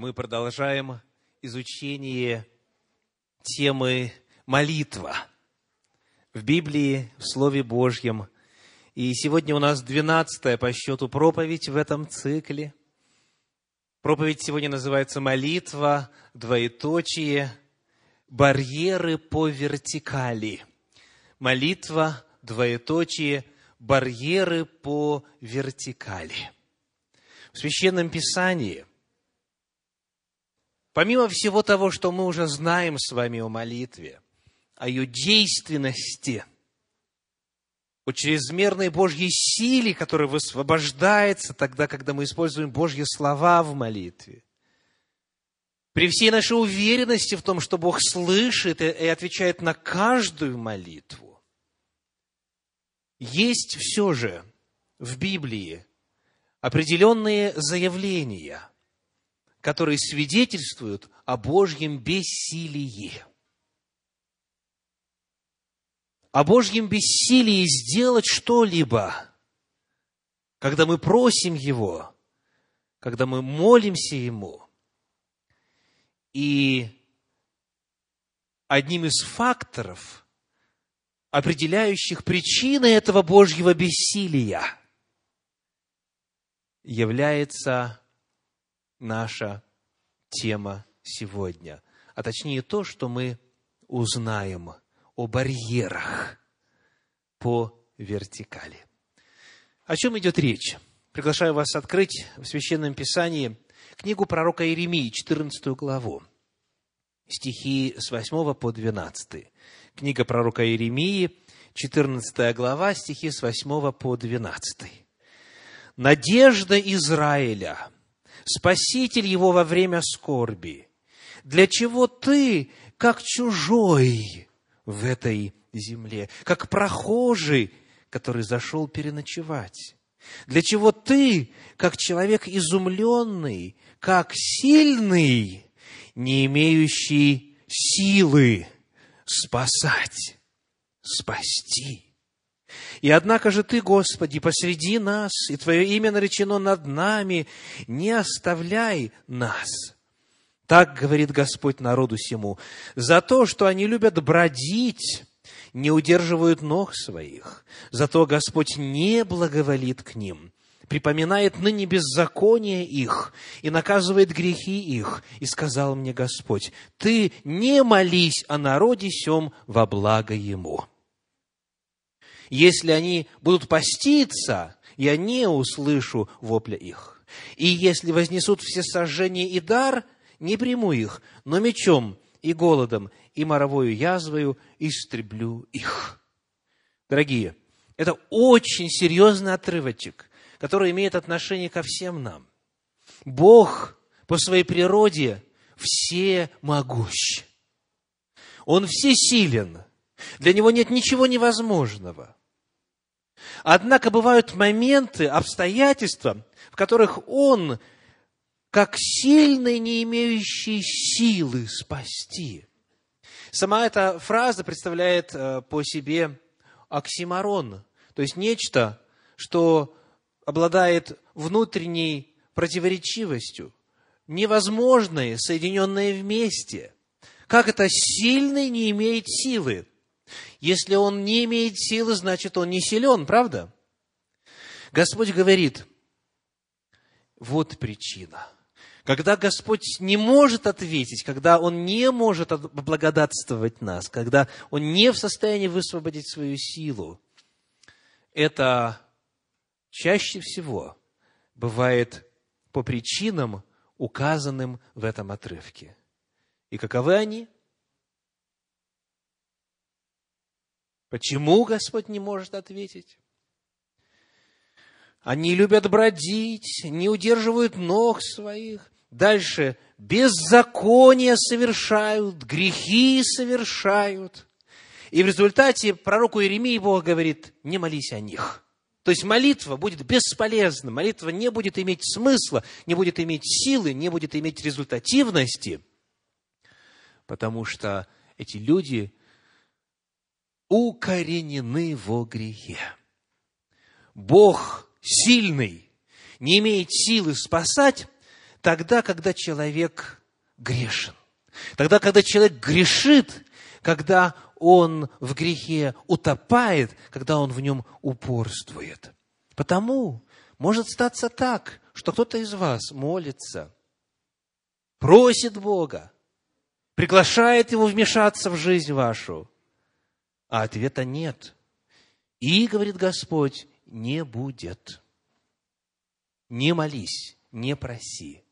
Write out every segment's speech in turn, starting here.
мы продолжаем изучение темы молитва в Библии, в Слове Божьем. И сегодня у нас двенадцатая по счету проповедь в этом цикле. Проповедь сегодня называется «Молитва, двоеточие, барьеры по вертикали». Молитва, двоеточие, барьеры по вертикали. В Священном Писании – Помимо всего того, что мы уже знаем с вами о молитве, о ее действенности, о чрезмерной Божьей силе, которая высвобождается тогда, когда мы используем Божьи слова в молитве, при всей нашей уверенности в том, что Бог слышит и отвечает на каждую молитву, есть все же в Библии определенные заявления – которые свидетельствуют о Божьем бессилии. О Божьем бессилии сделать что-либо, когда мы просим Его, когда мы молимся Ему. И одним из факторов, определяющих причины этого Божьего бессилия, является наша тема сегодня, а точнее то, что мы узнаем о барьерах по вертикали. О чем идет речь? Приглашаю вас открыть в Священном Писании книгу пророка Иеремии, 14 главу, стихи с 8 по 12. Книга пророка Иеремии, 14 глава, стихи с 8 по 12. «Надежда Израиля – Спаситель его во время скорби. Для чего ты, как чужой в этой земле, как прохожий, который зашел переночевать? Для чего ты, как человек изумленный, как сильный, не имеющий силы спасать, спасти? И однако же Ты, Господи, посреди нас, и Твое имя наречено над нами, не оставляй нас. Так говорит Господь народу сему, за то, что они любят бродить, не удерживают ног своих, зато Господь не благоволит к ним, припоминает ныне беззаконие их и наказывает грехи их. И сказал мне Господь, ты не молись о народе сем во благо ему если они будут поститься, я не услышу вопля их. И если вознесут все сожжения и дар, не приму их, но мечом и голодом и моровою язвою истреблю их. Дорогие, это очень серьезный отрывочек, который имеет отношение ко всем нам. Бог по своей природе все могущ. Он всесилен. Для него нет ничего невозможного. Однако бывают моменты, обстоятельства, в которых он, как сильный, не имеющий силы спасти. Сама эта фраза представляет э, по себе оксиморон, то есть нечто, что обладает внутренней противоречивостью, невозможное, соединенное вместе. Как это сильный не имеет силы? Если он не имеет силы, значит, он не силен, правда? Господь говорит, вот причина. Когда Господь не может ответить, когда Он не может благодатствовать нас, когда Он не в состоянии высвободить свою силу, это чаще всего бывает по причинам, указанным в этом отрывке. И каковы они? Почему Господь не может ответить? Они любят бродить, не удерживают ног своих. Дальше беззакония совершают, грехи совершают. И в результате пророку Иеремии Бог говорит, не молись о них. То есть молитва будет бесполезна, молитва не будет иметь смысла, не будет иметь силы, не будет иметь результативности, потому что эти люди укоренены во грехе. Бог сильный, не имеет силы спасать, тогда, когда человек грешен. Тогда, когда человек грешит, когда он в грехе утопает, когда он в нем упорствует. Потому может статься так, что кто-то из вас молится, просит Бога, приглашает Его вмешаться в жизнь вашу, а ответа нет. И, говорит Господь, не будет. Не молись, не проси.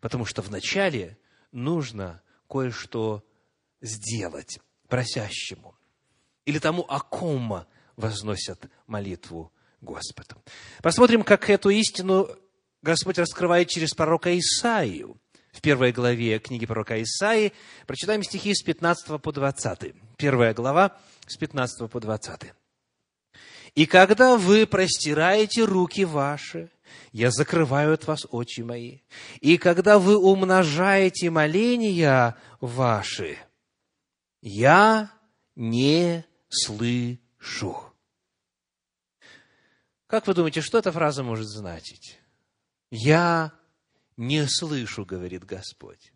Потому что вначале нужно кое-что сделать просящему. Или тому, о ком возносят молитву Господу. Посмотрим, как эту истину Господь раскрывает через пророка Исаию. В первой главе книги пророка Исаии прочитаем стихи с 15 по 20. Первая глава с 15 по 20. «И когда вы простираете руки ваши, я закрываю от вас очи мои. И когда вы умножаете моления ваши, я не слышу». Как вы думаете, что эта фраза может значить? «Я не слышу», говорит Господь.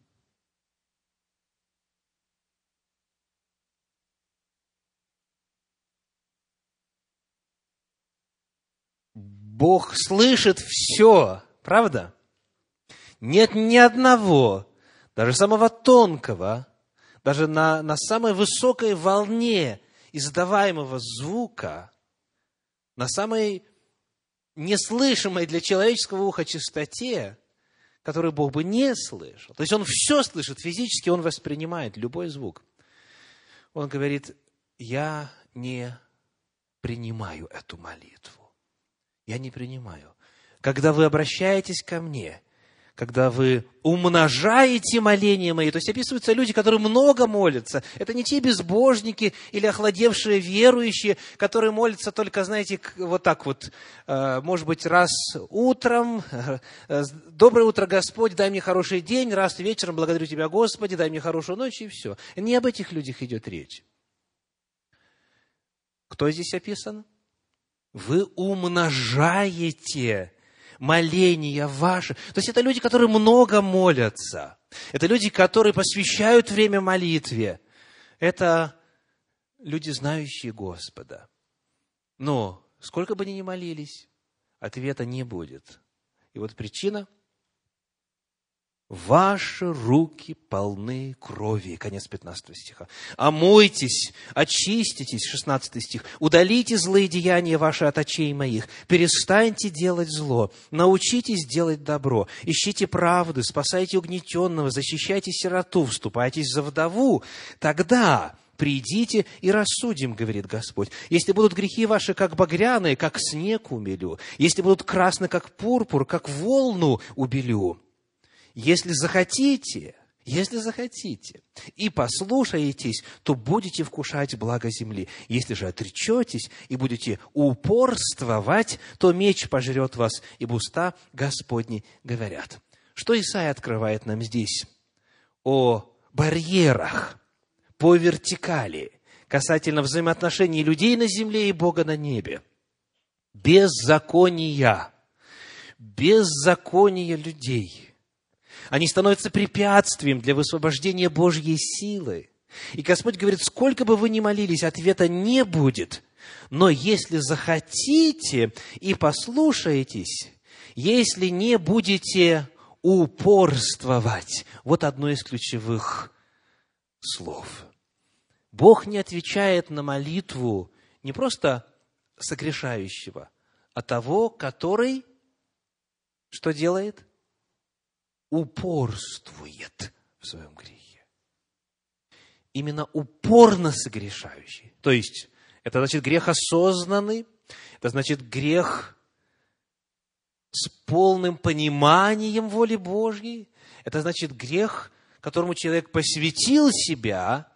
Бог слышит все, правда? Нет ни одного, даже самого тонкого, даже на, на самой высокой волне издаваемого звука, на самой неслышимой для человеческого уха частоте, который Бог бы не слышал. То есть Он все слышит, физически Он воспринимает любой звук. Он говорит, я не принимаю эту молитву я не принимаю. Когда вы обращаетесь ко мне, когда вы умножаете моления мои, то есть описываются люди, которые много молятся. Это не те безбожники или охладевшие верующие, которые молятся только, знаете, вот так вот, э, может быть, раз утром, э, доброе утро, Господь, дай мне хороший день, раз вечером, благодарю Тебя, Господи, дай мне хорошую ночь, и все. Не об этих людях идет речь. Кто здесь описан? Вы умножаете моления ваши. То есть это люди, которые много молятся. Это люди, которые посвящают время молитве. Это люди, знающие Господа. Но сколько бы они ни молились, ответа не будет. И вот причина Ваши руки полны крови. Конец 15 стиха. Омойтесь, очиститесь, 16 стих. Удалите злые деяния ваши от очей моих. Перестаньте делать зло. Научитесь делать добро. Ищите правды, спасайте угнетенного, защищайте сироту, вступайтесь за вдову. Тогда придите и рассудим, говорит Господь. Если будут грехи ваши, как багряные, как снег умелю. Если будут красны, как пурпур, как волну убелю если захотите, если захотите, и послушаетесь, то будете вкушать благо земли. Если же отречетесь и будете упорствовать, то меч пожрет вас, и уста Господни говорят. Что Исаия открывает нам здесь? О барьерах по вертикали касательно взаимоотношений людей на земле и Бога на небе. Беззакония. Беззакония людей – они становятся препятствием для высвобождения Божьей силы. И Господь говорит, сколько бы вы ни молились, ответа не будет. Но если захотите и послушаетесь, если не будете упорствовать, вот одно из ключевых слов. Бог не отвечает на молитву не просто согрешающего, а того, который что делает? Упорствует в своем грехе. Именно упорно согрешающий. То есть, это значит грех осознанный, это значит грех с полным пониманием воли Божьей, это значит грех, которому человек посвятил себя,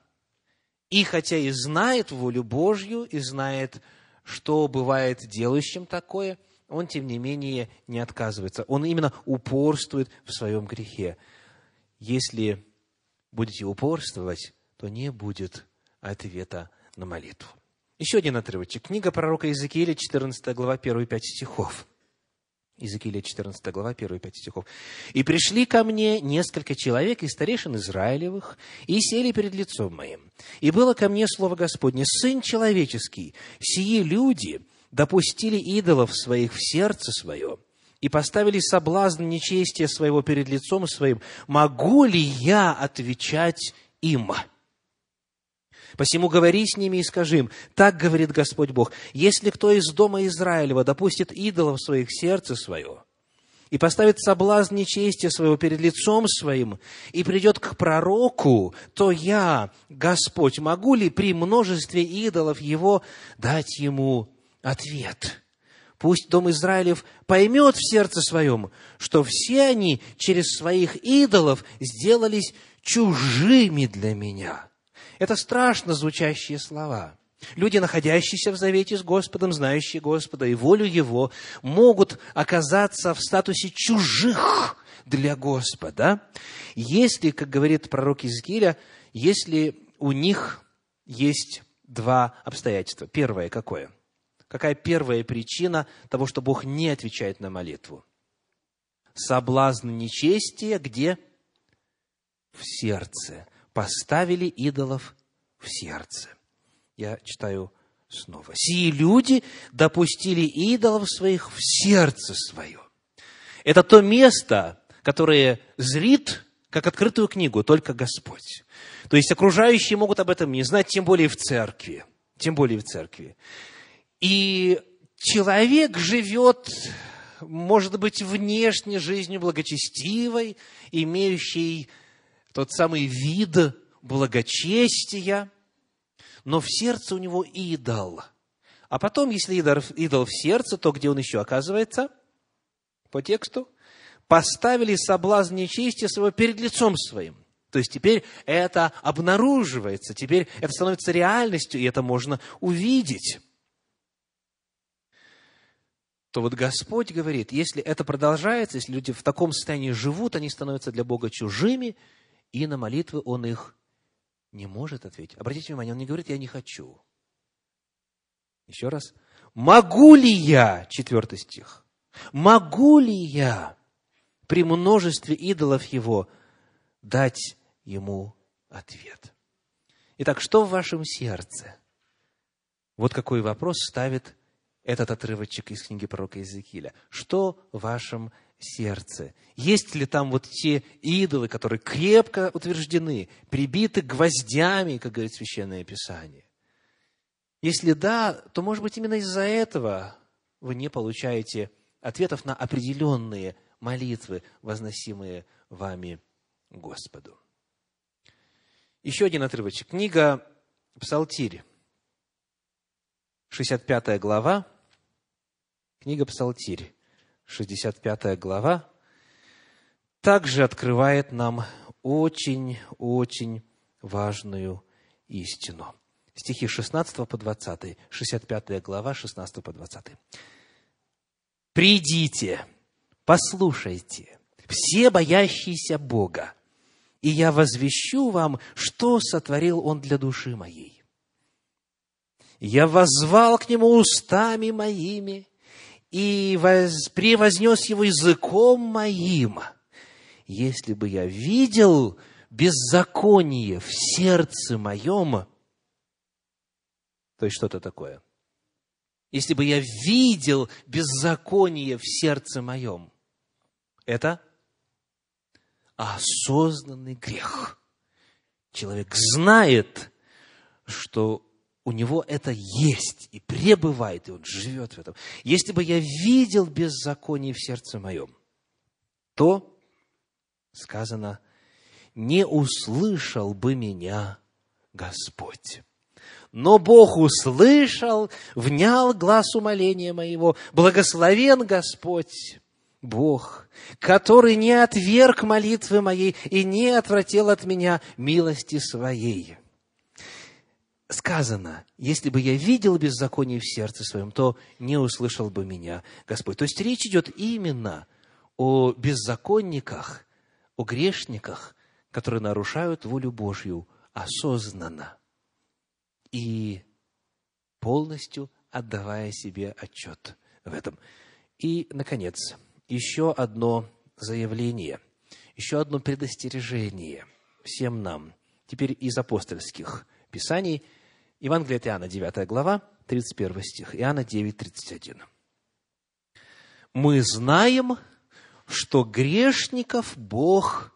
и хотя и знает волю Божью, и знает, что бывает делающим такое – он, тем не менее, не отказывается. Он именно упорствует в своем грехе. Если будете упорствовать, то не будет ответа на молитву. Еще один отрывочек. Книга пророка Иезекииля, 14 глава, 1 5 стихов. Иезекииля 14 глава, 1 и 5 стихов. «И пришли ко мне несколько человек из старейшин Израилевых, и сели перед лицом моим. И было ко мне слово Господне, Сын человеческий, сии люди допустили идолов своих в сердце свое, и поставили соблазн нечестия своего перед лицом своим. Могу ли я отвечать им?» Посему говори с ними и скажи им, так говорит Господь Бог, если кто из дома Израилева допустит идолов в своих сердце свое, и поставит соблазн нечестия своего перед лицом своим, и придет к пророку, то я, Господь, могу ли при множестве идолов его дать ему ответ? Пусть дом Израилев поймет в сердце своем, что все они через своих идолов сделались чужими для меня – это страшно звучащие слова. Люди, находящиеся в завете с Господом, знающие Господа и волю Его, могут оказаться в статусе чужих для Господа, если, как говорит пророк Иезекииля, если у них есть два обстоятельства. Первое какое? Какая первая причина того, что Бог не отвечает на молитву? Соблазн нечестия где? В сердце поставили идолов в сердце. Я читаю снова. Сии люди допустили идолов своих в сердце свое. Это то место, которое зрит, как открытую книгу, только Господь. То есть окружающие могут об этом не знать, тем более в церкви. Тем более в церкви. И человек живет, может быть, внешне жизнью благочестивой, имеющей тот самый вид благочестия, но в сердце у него идол. А потом, если идол, в сердце, то где он еще оказывается? По тексту. Поставили соблазн нечестия своего перед лицом своим. То есть теперь это обнаруживается, теперь это становится реальностью, и это можно увидеть. То вот Господь говорит, если это продолжается, если люди в таком состоянии живут, они становятся для Бога чужими, и на молитвы Он их не может ответить. Обратите внимание, Он не говорит «я не хочу». Еще раз. «Могу ли я?» Четвертый стих. «Могу ли я при множестве идолов его дать ему ответ?» Итак, что в вашем сердце? Вот какой вопрос ставит этот отрывочек из книги пророка Иезекииля. Что в вашем сердце? Есть ли там вот те идолы, которые крепко утверждены, прибиты гвоздями, как говорит Священное Писание? Если да, то, может быть, именно из-за этого вы не получаете ответов на определенные молитвы, возносимые вами Господу. Еще один отрывочек. Книга Псалтирь, 65 глава, книга Псалтирь, 65 глава, также открывает нам очень-очень важную истину. Стихи 16 по 20, 65 глава, 16 по 20. «Придите, послушайте, все боящиеся Бога, и я возвещу вам, что сотворил Он для души моей. Я воззвал к Нему устами моими, и воз, превознес его языком моим. Если бы я видел беззаконие в сердце моем, то есть что-то такое. Если бы я видел беззаконие в сердце моем, это осознанный грех. Человек знает, что у него это есть и пребывает, и он живет в этом. Если бы я видел беззаконие в сердце моем, то, сказано, не услышал бы меня Господь. Но Бог услышал, внял глаз умоления моего. Благословен Господь, Бог, который не отверг молитвы моей и не отвратил от меня милости своей сказано, если бы я видел беззаконие в сердце своем, то не услышал бы меня Господь. То есть речь идет именно о беззаконниках, о грешниках, которые нарушают волю Божью осознанно и полностью отдавая себе отчет в этом. И, наконец, еще одно заявление, еще одно предостережение всем нам, теперь из апостольских писаний, Евангелие от Иоанна, 9 глава, 31 стих, Иоанна 9, 31. «Мы знаем, что грешников Бог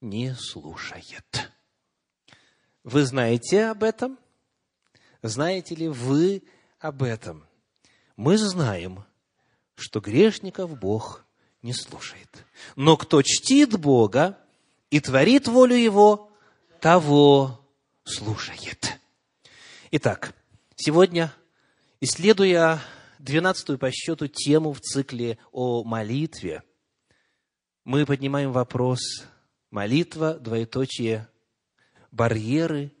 не слушает». Вы знаете об этом? Знаете ли вы об этом? Мы знаем, что грешников Бог не слушает. Но кто чтит Бога и творит волю Его, того слушает. Итак, сегодня, исследуя двенадцатую по счету тему в цикле о молитве, мы поднимаем вопрос молитва, двоеточие, барьеры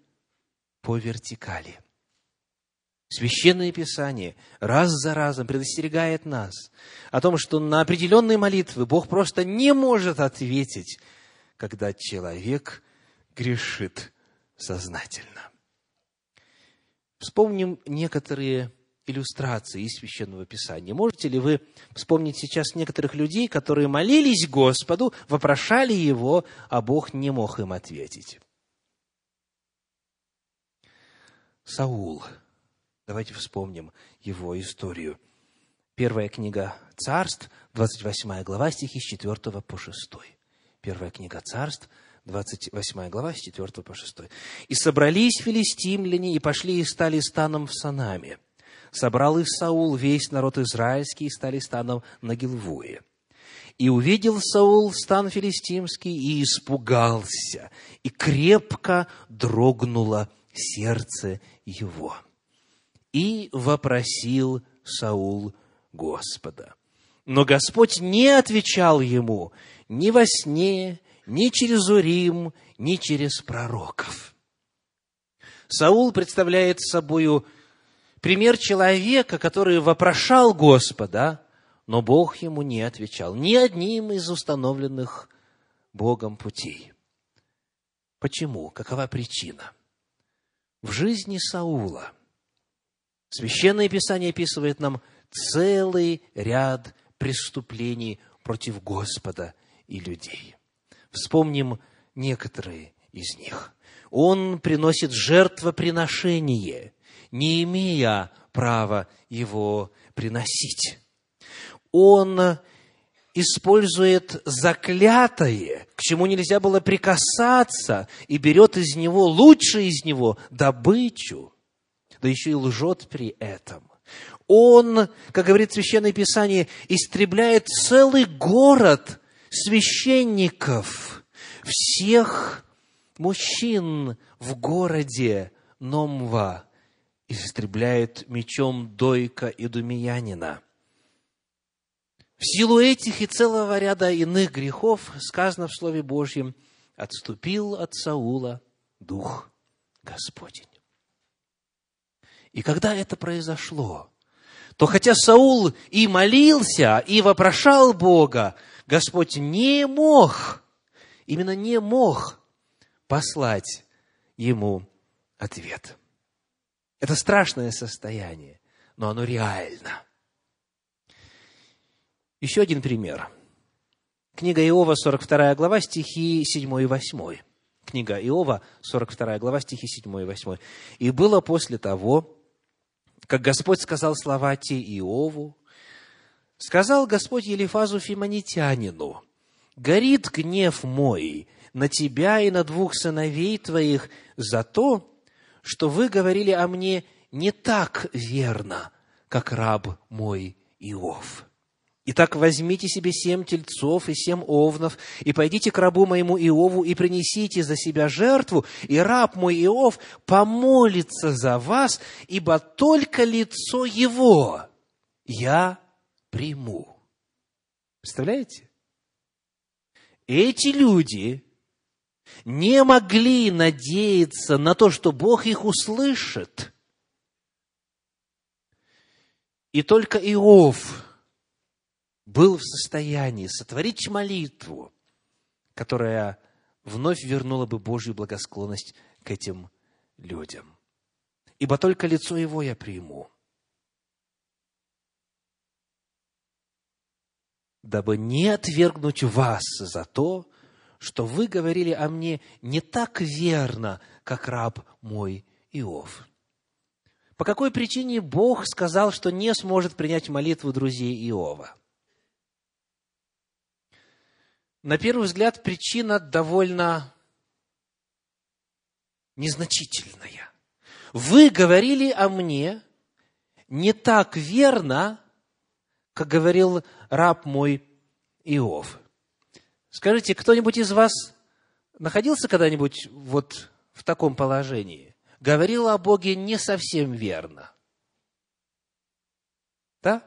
по вертикали – Священное Писание раз за разом предостерегает нас о том, что на определенные молитвы Бог просто не может ответить, когда человек грешит сознательно. Вспомним некоторые иллюстрации из Священного Писания. Можете ли вы вспомнить сейчас некоторых людей, которые молились Господу, вопрошали Его, а Бог не мог им ответить? Саул – Давайте вспомним его историю. Первая книга Царств, 28 глава, стихи с 4 по 6. Первая книга Царств, 28 глава, с 4 по 6. «И собрались филистимляне, и пошли и стали станом в Санаме. Собрал их Саул, весь народ израильский, и стали станом на Гилвуе. И увидел Саул стан филистимский, и испугался, и крепко дрогнуло сердце его» и вопросил Саул Господа. Но Господь не отвечал ему ни во сне, ни через Урим, ни через пророков. Саул представляет собою пример человека, который вопрошал Господа, но Бог ему не отвечал ни одним из установленных Богом путей. Почему? Какова причина? В жизни Саула – Священное Писание описывает нам целый ряд преступлений против Господа и людей. Вспомним некоторые из них. Он приносит жертвоприношение, не имея права его приносить. Он использует заклятое, к чему нельзя было прикасаться, и берет из него, лучше из него, добычу – да еще и лжет при этом. Он, как говорит Священное Писание, истребляет целый город священников, всех мужчин в городе Номва, истребляет мечом Дойка и Думиянина. В силу этих и целого ряда иных грехов сказано в Слове Божьем, отступил от Саула Дух Господень. И когда это произошло, то хотя Саул и молился, и вопрошал Бога, Господь не мог, именно не мог послать ему ответ. Это страшное состояние, но оно реально. Еще один пример. Книга Иова, 42 глава, стихи 7 и 8. Книга Иова, 42 глава, стихи 7 и 8. «И было после того, как Господь сказал слова те Иову, сказал Господь Елифазу Фимонитянину, «Горит гнев мой на тебя и на двух сыновей твоих за то, что вы говорили о мне не так верно, как раб мой Иов». Итак, возьмите себе семь тельцов и семь овнов, и пойдите к рабу моему Иову, и принесите за себя жертву, и раб мой Иов помолится за вас, ибо только лицо его я приму. Представляете? Эти люди не могли надеяться на то, что Бог их услышит. И только Иов был в состоянии сотворить молитву, которая вновь вернула бы Божью благосклонность к этим людям. Ибо только лицо его я приму. Дабы не отвергнуть вас за то, что вы говорили о мне не так верно, как раб мой Иов. По какой причине Бог сказал, что не сможет принять молитву друзей Иова? На первый взгляд, причина довольно незначительная. Вы говорили о мне не так верно, как говорил раб мой Иов. Скажите, кто-нибудь из вас находился когда-нибудь вот в таком положении? Говорил о Боге не совсем верно. Да?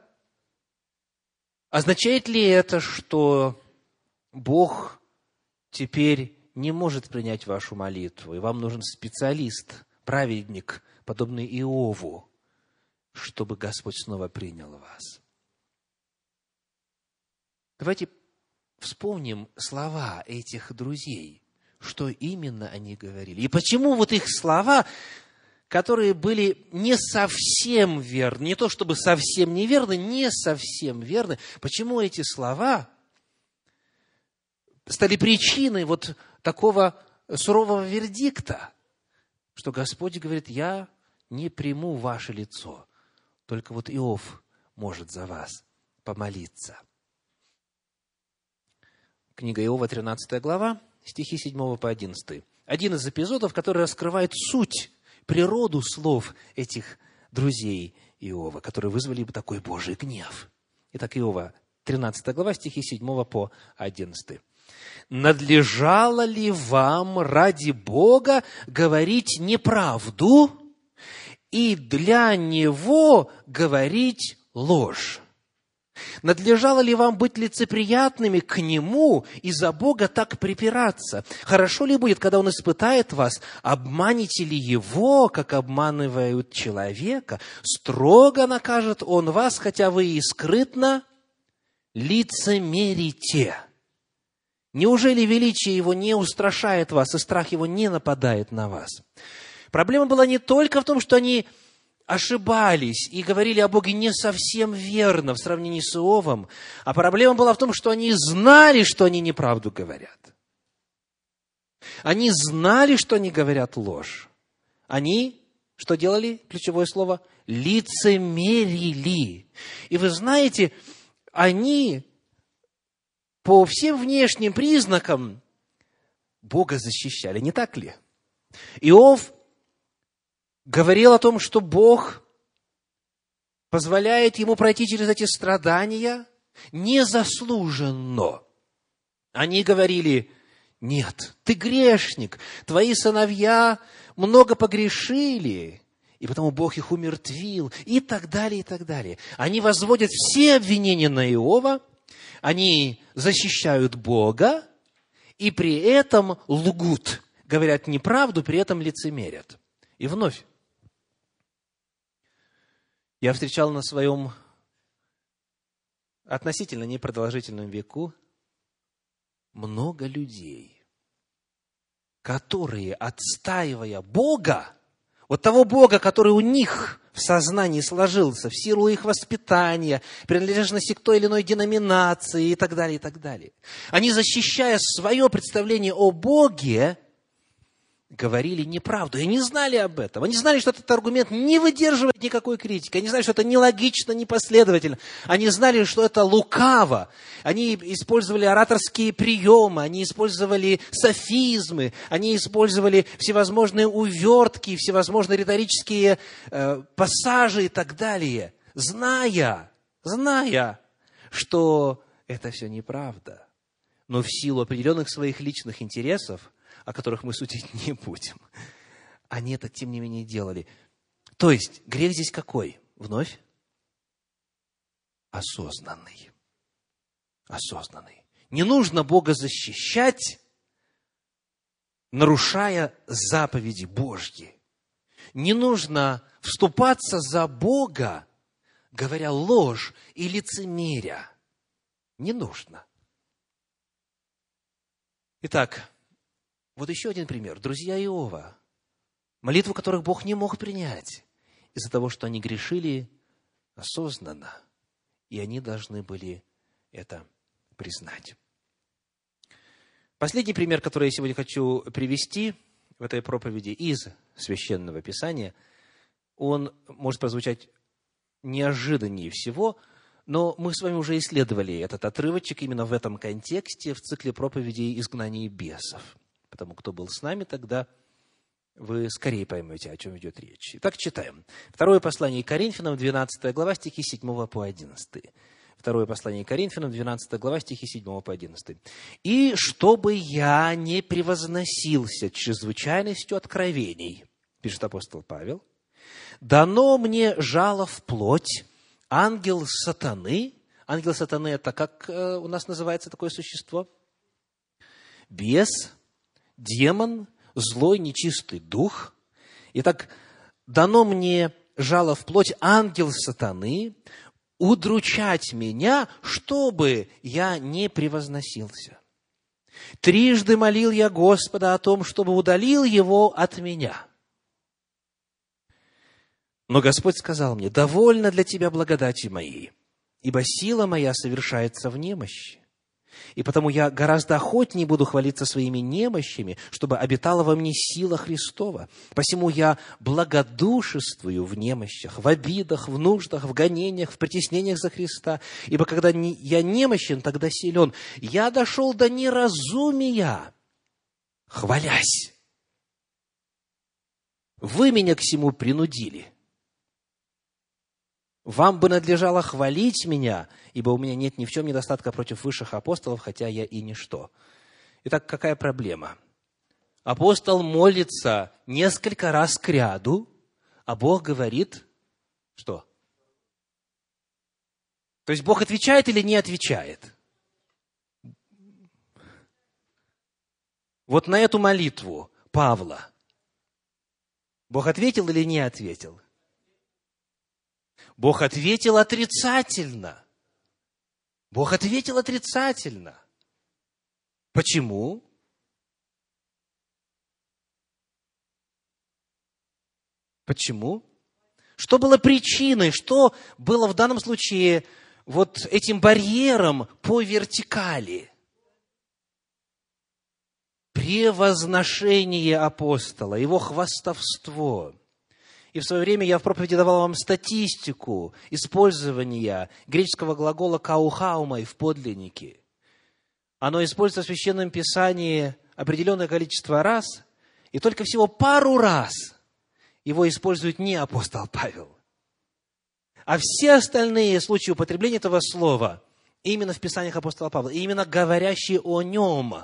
Означает ли это, что Бог теперь не может принять вашу молитву, и вам нужен специалист, праведник, подобный Иову, чтобы Господь снова принял вас? Давайте вспомним слова этих друзей, что именно они говорили. И почему вот их слова, которые были не совсем верны, не то чтобы совсем неверны, не совсем верны, почему эти слова стали причиной вот такого сурового вердикта, что Господь говорит, я не приму ваше лицо, только вот Иов может за вас помолиться – Книга Иова, 13 глава, стихи 7 по 11. Один из эпизодов, который раскрывает суть, природу слов этих друзей Иова, которые вызвали бы такой Божий гнев. Итак, Иова, 13 глава, стихи 7 по 11. «Надлежало ли вам ради Бога говорить неправду и для Него говорить ложь?» Надлежало ли вам быть лицеприятными к Нему и за Бога так припираться? Хорошо ли будет, когда Он испытает вас, обманете ли Его, как обманывают человека? Строго накажет Он вас, хотя вы и скрытно лицемерите. Неужели величие Его не устрашает вас, и страх Его не нападает на вас? Проблема была не только в том, что они ошибались и говорили о Боге не совсем верно в сравнении с Иовом, а проблема была в том, что они знали, что они неправду говорят. Они знали, что они говорят ложь. Они, что делали? Ключевое слово – лицемерили. И вы знаете, они по всем внешним признакам Бога защищали, не так ли? Иов говорил о том, что Бог позволяет ему пройти через эти страдания незаслуженно. Они говорили, нет, ты грешник, твои сыновья много погрешили, и потому Бог их умертвил, и так далее, и так далее. Они возводят все обвинения на Иова, они защищают Бога, и при этом лгут, говорят неправду, при этом лицемерят. И вновь, я встречал на своем относительно непродолжительном веку много людей, которые, отстаивая Бога, вот того Бога, который у них в сознании сложился в силу их воспитания, принадлежности к той или иной деноминации и так далее, и так далее. Они, защищая свое представление о Боге, говорили неправду. И они знали об этом. Они знали, что этот аргумент не выдерживает никакой критики. Они знали, что это нелогично, непоследовательно. Они знали, что это лукаво. Они использовали ораторские приемы, они использовали софизмы, они использовали всевозможные увертки, всевозможные риторические э, пассажи и так далее. Зная, зная, что это все неправда. Но в силу определенных своих личных интересов – о которых мы судить не будем. Они это, тем не менее, делали. То есть, грех здесь какой? Вновь? Осознанный. Осознанный. Не нужно Бога защищать, нарушая заповеди Божьи. Не нужно вступаться за Бога, говоря ложь и лицемеря. Не нужно. Итак, вот еще один пример. Друзья Иова, молитву которых Бог не мог принять из-за того, что они грешили осознанно, и они должны были это признать. Последний пример, который я сегодня хочу привести в этой проповеди из Священного Писания, он может прозвучать неожиданнее всего, но мы с вами уже исследовали этот отрывочек именно в этом контексте в цикле проповедей «Изгнание бесов». Потому кто был с нами тогда, вы скорее поймете, о чем идет речь. Итак, читаем. Второе послание Коринфянам, 12 глава, стихи 7 по 11. Второе послание Коринфянам, 12 глава, стихи 7 по 11. «И чтобы я не превозносился чрезвычайностью откровений, пишет апостол Павел, дано мне жало в плоть, ангел сатаны». Ангел сатаны – это как э, у нас называется такое существо? Бес, демон, злой, нечистый дух. Итак, дано мне жало в плоть ангел сатаны, удручать меня, чтобы я не превозносился. Трижды молил я Господа о том, чтобы удалил его от меня. Но Господь сказал мне, довольно для тебя благодати моей, ибо сила моя совершается в немощи. И потому я гораздо охотнее буду хвалиться своими немощами, чтобы обитала во мне сила Христова. Посему я благодушествую в немощах, в обидах, в нуждах, в гонениях, в притеснениях за Христа. Ибо когда я немощен, тогда силен. Я дошел до неразумия, хвалясь. Вы меня к всему принудили. Вам бы надлежало хвалить меня, ибо у меня нет ни в чем недостатка против высших апостолов, хотя я и ничто. Итак, какая проблема? Апостол молится несколько раз к ряду, а Бог говорит, что? То есть Бог отвечает или не отвечает? Вот на эту молитву Павла Бог ответил или не ответил? Бог ответил отрицательно. Бог ответил отрицательно. Почему? Почему? Что было причиной? Что было в данном случае вот этим барьером по вертикали? Превозношение апостола, его хвастовство – и в свое время я в проповеди давал вам статистику использования греческого глагола «каухаумой» в подлиннике. Оно используется в Священном Писании определенное количество раз, и только всего пару раз его использует не апостол Павел. А все остальные случаи употребления этого слова именно в Писаниях апостола Павла, именно говорящие о нем.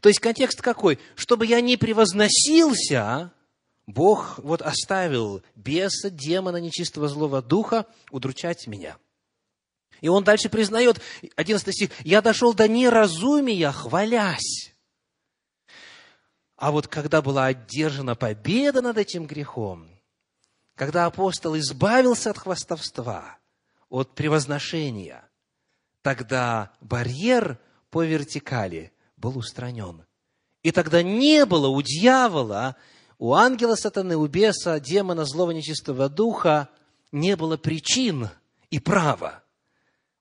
То есть контекст какой? Чтобы я не превозносился, Бог вот оставил беса, демона, нечистого злого духа удручать меня. И он дальше признает, 11 стих, «Я дошел до неразумия, хвалясь». А вот когда была одержана победа над этим грехом, когда апостол избавился от хвастовства, от превозношения, тогда барьер по вертикали был устранен. И тогда не было у дьявола у ангела сатаны, у беса, демона, злого нечистого духа не было причин и права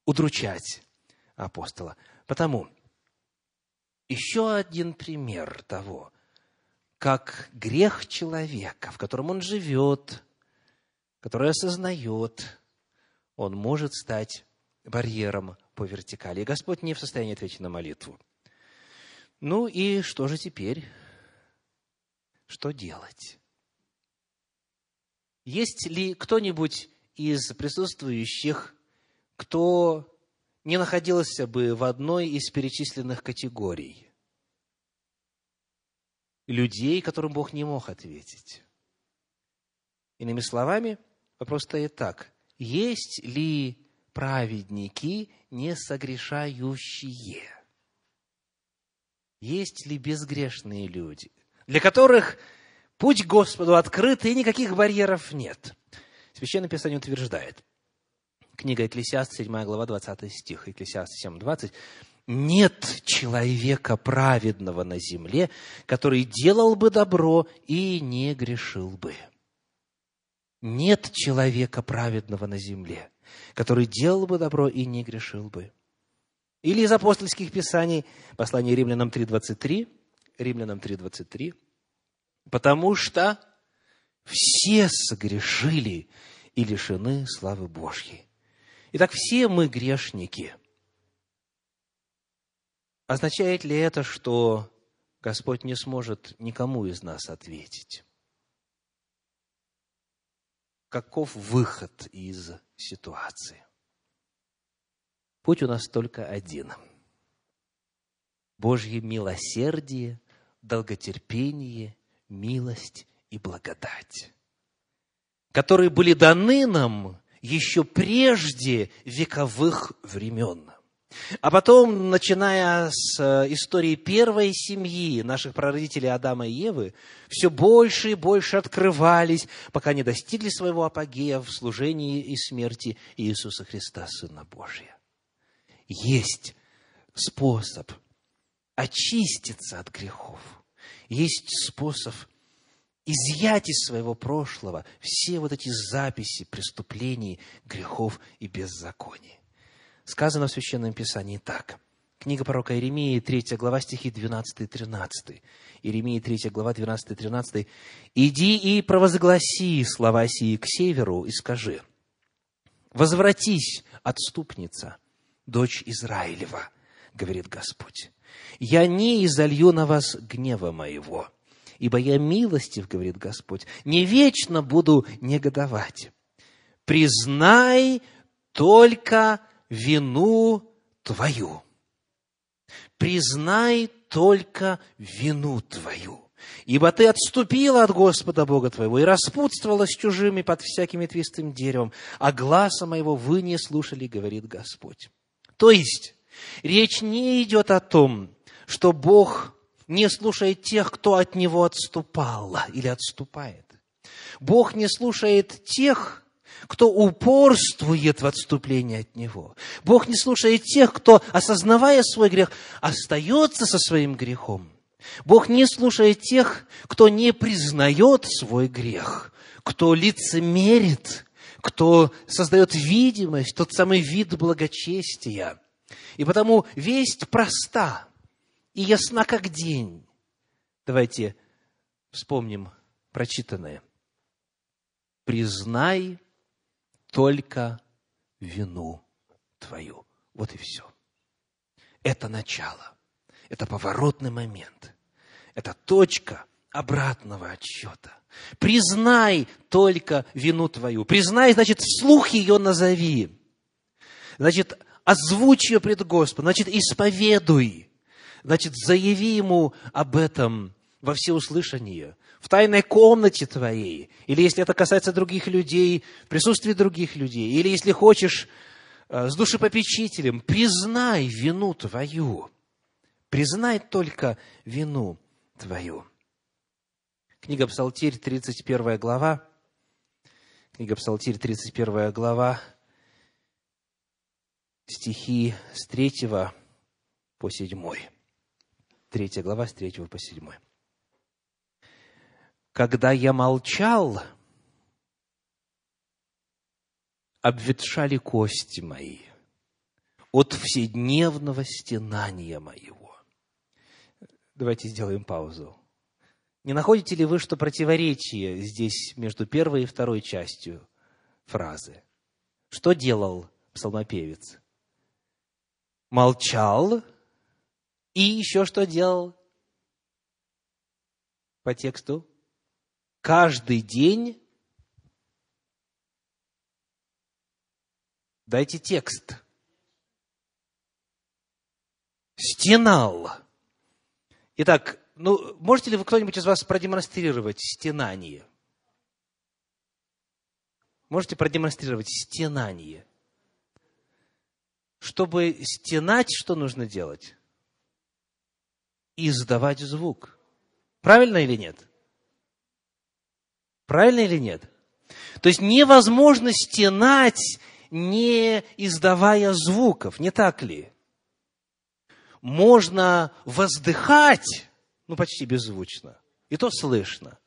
удручать апостола. Потому еще один пример того, как грех человека, в котором он живет, который осознает, он может стать барьером по вертикали. И Господь не в состоянии ответить на молитву. Ну и что же теперь? Что делать. Есть ли кто-нибудь из присутствующих, кто не находился бы в одной из перечисленных категорий? Людей, которым Бог не мог ответить. Иными словами, вопрос стоит так. Есть ли праведники, не согрешающие? Есть ли безгрешные люди – для которых путь Господу открыт и никаких барьеров нет. Священное Писание утверждает, книга Экклесиаст, 7 глава, 20 стих, Экклесиаст 7, 20, нет человека праведного на земле, который делал бы добро и не грешил бы. Нет человека праведного на земле, который делал бы добро и не грешил бы. Или из апостольских писаний, послание римлянам 3.23, римлянам 3.23, потому что все согрешили и лишены славы Божьей. Итак, все мы грешники. Означает ли это, что Господь не сможет никому из нас ответить? Каков выход из ситуации? Путь у нас только один. Божье милосердие, долготерпение, милость и благодать, которые были даны нам еще прежде вековых времен. А потом, начиная с э, истории первой семьи наших прародителей Адама и Евы, все больше и больше открывались, пока не достигли своего апогея в служении и смерти Иисуса Христа, Сына Божия. Есть способ очиститься от грехов. Есть способ изъять из своего прошлого все вот эти записи преступлений, грехов и беззаконий. Сказано в Священном Писании так. Книга пророка Иеремии, 3 глава, стихи 12 и 13. Иеремии, 3 глава, 12 и 13. «Иди и провозгласи слова сии к северу и скажи, «Возвратись, отступница, дочь Израилева», говорит Господь. «Я не изолью на вас гнева моего, ибо я милостив, говорит Господь, не вечно буду негодовать. Признай только вину твою. Признай только вину твою. Ибо ты отступила от Господа Бога твоего и распутствовала с чужими под всяким твистым деревом, а гласа моего вы не слушали, говорит Господь. То есть, речь не идет о том, что Бог не слушает тех, кто от Него отступал или отступает. Бог не слушает тех, кто упорствует в отступлении от Него. Бог не слушает тех, кто, осознавая свой грех, остается со своим грехом. Бог не слушает тех, кто не признает свой грех, кто лицемерит, кто создает видимость, тот самый вид благочестия. И потому весть проста и ясна, как день. Давайте вспомним прочитанное. Признай только вину твою. Вот и все. Это начало. Это поворотный момент. Это точка обратного отсчета. Признай только вину твою. Признай, значит, вслух ее назови. Значит, озвучь ее пред Господом. Значит, исповедуй. Значит, заяви ему об этом во всеуслышание в тайной комнате твоей, или если это касается других людей, в присутствии других людей, или если хочешь э, с душепопечителем, признай вину твою. Признай только вину твою. Книга Псалтирь, 31 глава. Книга Псалтирь, 31 глава. Стихи с 3 по 7. 3 глава с 3 по 7 когда я молчал, обветшали кости мои от вседневного стенания моего. Давайте сделаем паузу. Не находите ли вы, что противоречие здесь между первой и второй частью фразы? Что делал псалмопевец? Молчал и еще что делал по тексту? каждый день Дайте текст. Стенал. Итак, ну, можете ли вы кто-нибудь из вас продемонстрировать стенание? Можете продемонстрировать стенание? Чтобы стенать, что нужно делать? Издавать звук. Правильно или нет? Правильно или нет? То есть невозможно стенать, не издавая звуков, не так ли? Можно воздыхать, ну почти беззвучно, и то слышно.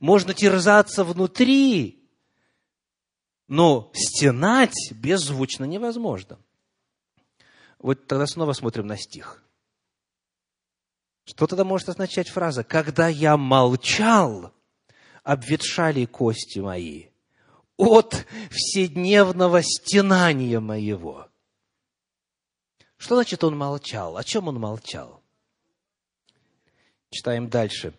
Можно терзаться внутри, но стенать беззвучно невозможно. Вот тогда снова смотрим на стих. Что тогда может означать фраза «когда я молчал, обветшали кости мои от вседневного стенания моего». Что значит он молчал? О чем он молчал? Читаем дальше.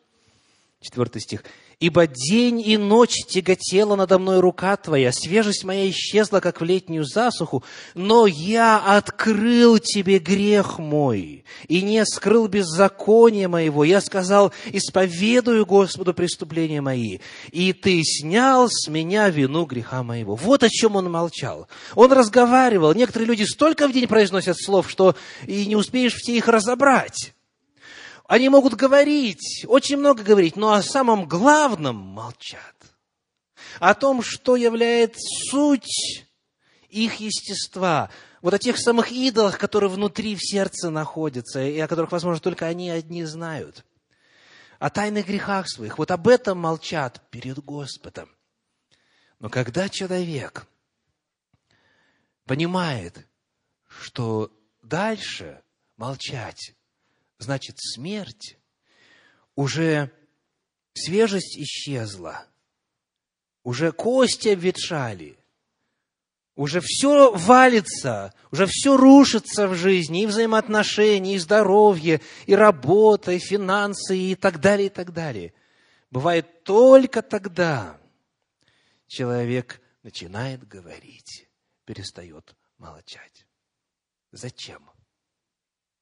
Четвертый стих. Ибо день и ночь тяготела надо мной рука Твоя, свежесть моя исчезла, как в летнюю засуху, но я открыл Тебе грех мой и не скрыл беззакония моего. Я сказал, исповедую Господу преступления мои, и Ты снял с меня вину греха моего. Вот о чем он молчал. Он разговаривал. Некоторые люди столько в день произносят слов, что и не успеешь все их разобрать. Они могут говорить, очень много говорить, но о самом главном молчат. О том, что является суть их естества. Вот о тех самых идолах, которые внутри в сердце находятся, и о которых, возможно, только они одни знают. О тайных грехах своих. Вот об этом молчат перед Господом. Но когда человек понимает, что дальше молчать значит смерть, уже свежесть исчезла, уже кости обветшали, уже все валится, уже все рушится в жизни, и взаимоотношения, и здоровье, и работа, и финансы, и так далее, и так далее. Бывает только тогда человек начинает говорить, перестает молчать. Зачем?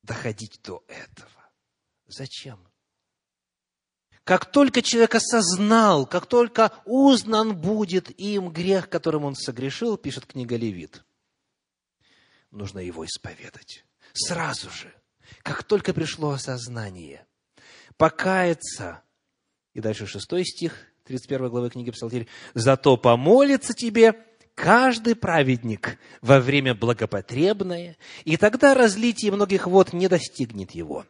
Доходить до этого. Зачем? Как только человек осознал, как только узнан будет им грех, которым он согрешил, пишет книга Левит, нужно его исповедать. Сразу же, как только пришло осознание, покаяться. И дальше шестой стих 31 главы книги Псалтирь. «Зато помолится тебе каждый праведник во время благопотребное, и тогда разлитие многих вод не достигнет его.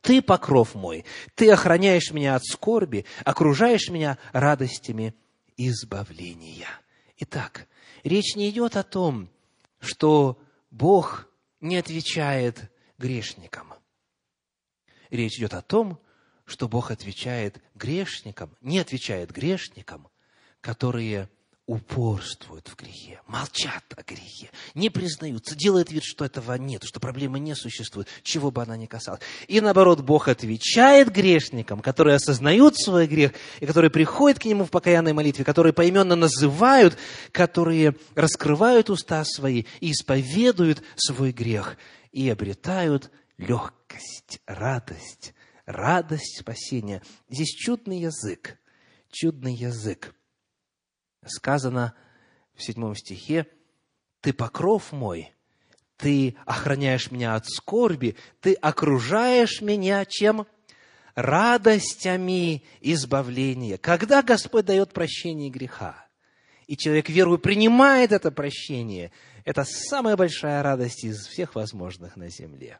Ты, покров мой, ты охраняешь меня от скорби, окружаешь меня радостями избавления. Итак, речь не идет о том, что Бог не отвечает грешникам. Речь идет о том, что Бог отвечает грешникам, не отвечает грешникам, которые упорствуют в грехе, молчат о грехе, не признаются, делают вид, что этого нет, что проблемы не существует, чего бы она ни касалась. И наоборот, Бог отвечает грешникам, которые осознают свой грех, и которые приходят к Нему в покаянной молитве, которые поименно называют, которые раскрывают уста свои и исповедуют свой грех, и обретают легкость, радость, радость спасения. Здесь чудный язык, чудный язык сказано в седьмом стихе, «Ты покров мой, ты охраняешь меня от скорби, ты окружаешь меня чем? Радостями избавления». Когда Господь дает прощение греха, и человек верою принимает это прощение, это самая большая радость из всех возможных на земле.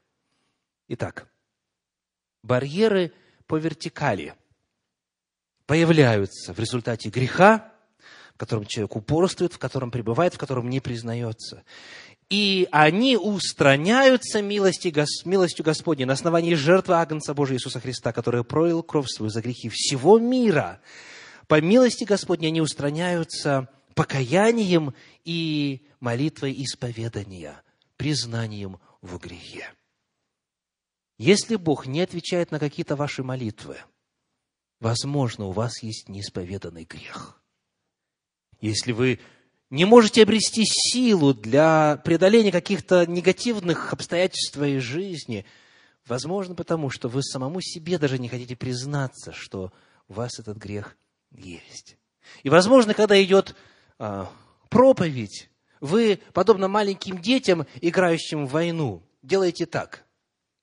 Итак, барьеры по вертикали появляются в результате греха, в котором человек упорствует, в котором пребывает, в котором не признается. И они устраняются милости, милостью Господней на основании жертвы Агнца Божия Иисуса Христа, который пролил кровь свою за грехи всего мира. По милости Господней они устраняются покаянием и молитвой исповедания, признанием в грехе. Если Бог не отвечает на какие-то ваши молитвы, возможно, у вас есть неисповеданный грех. Если вы не можете обрести силу для преодоления каких-то негативных обстоятельств своей жизни, возможно, потому что вы самому себе даже не хотите признаться, что у вас этот грех есть. И, возможно, когда идет а, проповедь, вы, подобно маленьким детям, играющим в войну, делаете так.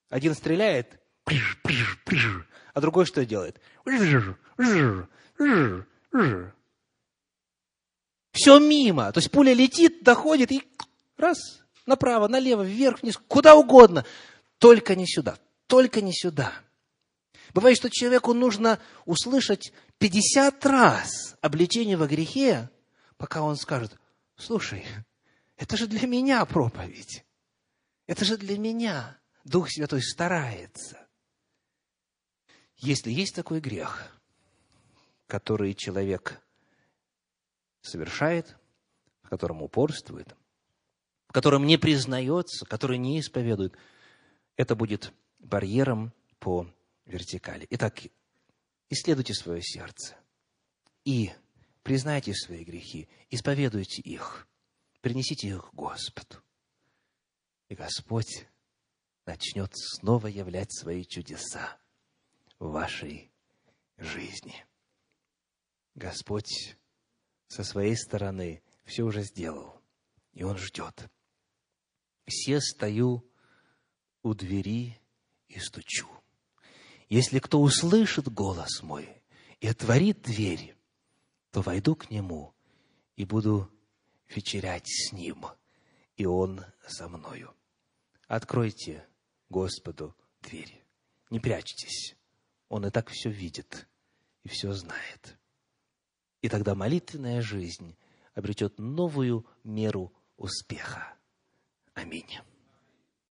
Один стреляет, а другой что делает? Все мимо. То есть пуля летит, доходит и раз, направо, налево, вверх, вниз, куда угодно. Только не сюда, только не сюда. Бывает, что человеку нужно услышать 50 раз обличение во грехе, пока он скажет, слушай, это же для меня проповедь. Это же для меня. Дух Святой старается. Если есть такой грех, который человек совершает, в котором упорствует, в котором не признается, который не исповедует, это будет барьером по вертикали. Итак, исследуйте свое сердце и признайте свои грехи, исповедуйте их, принесите их Господу. И Господь начнет снова являть свои чудеса в вашей жизни. Господь со своей стороны все уже сделал, и Он ждет. Все стою у двери и стучу. Если кто услышит голос мой и отворит дверь, то войду к нему и буду вечерять с ним, и он со мною. Откройте Господу дверь. Не прячьтесь. Он и так все видит и все знает. И тогда молитвенная жизнь обретет новую меру успеха. Аминь.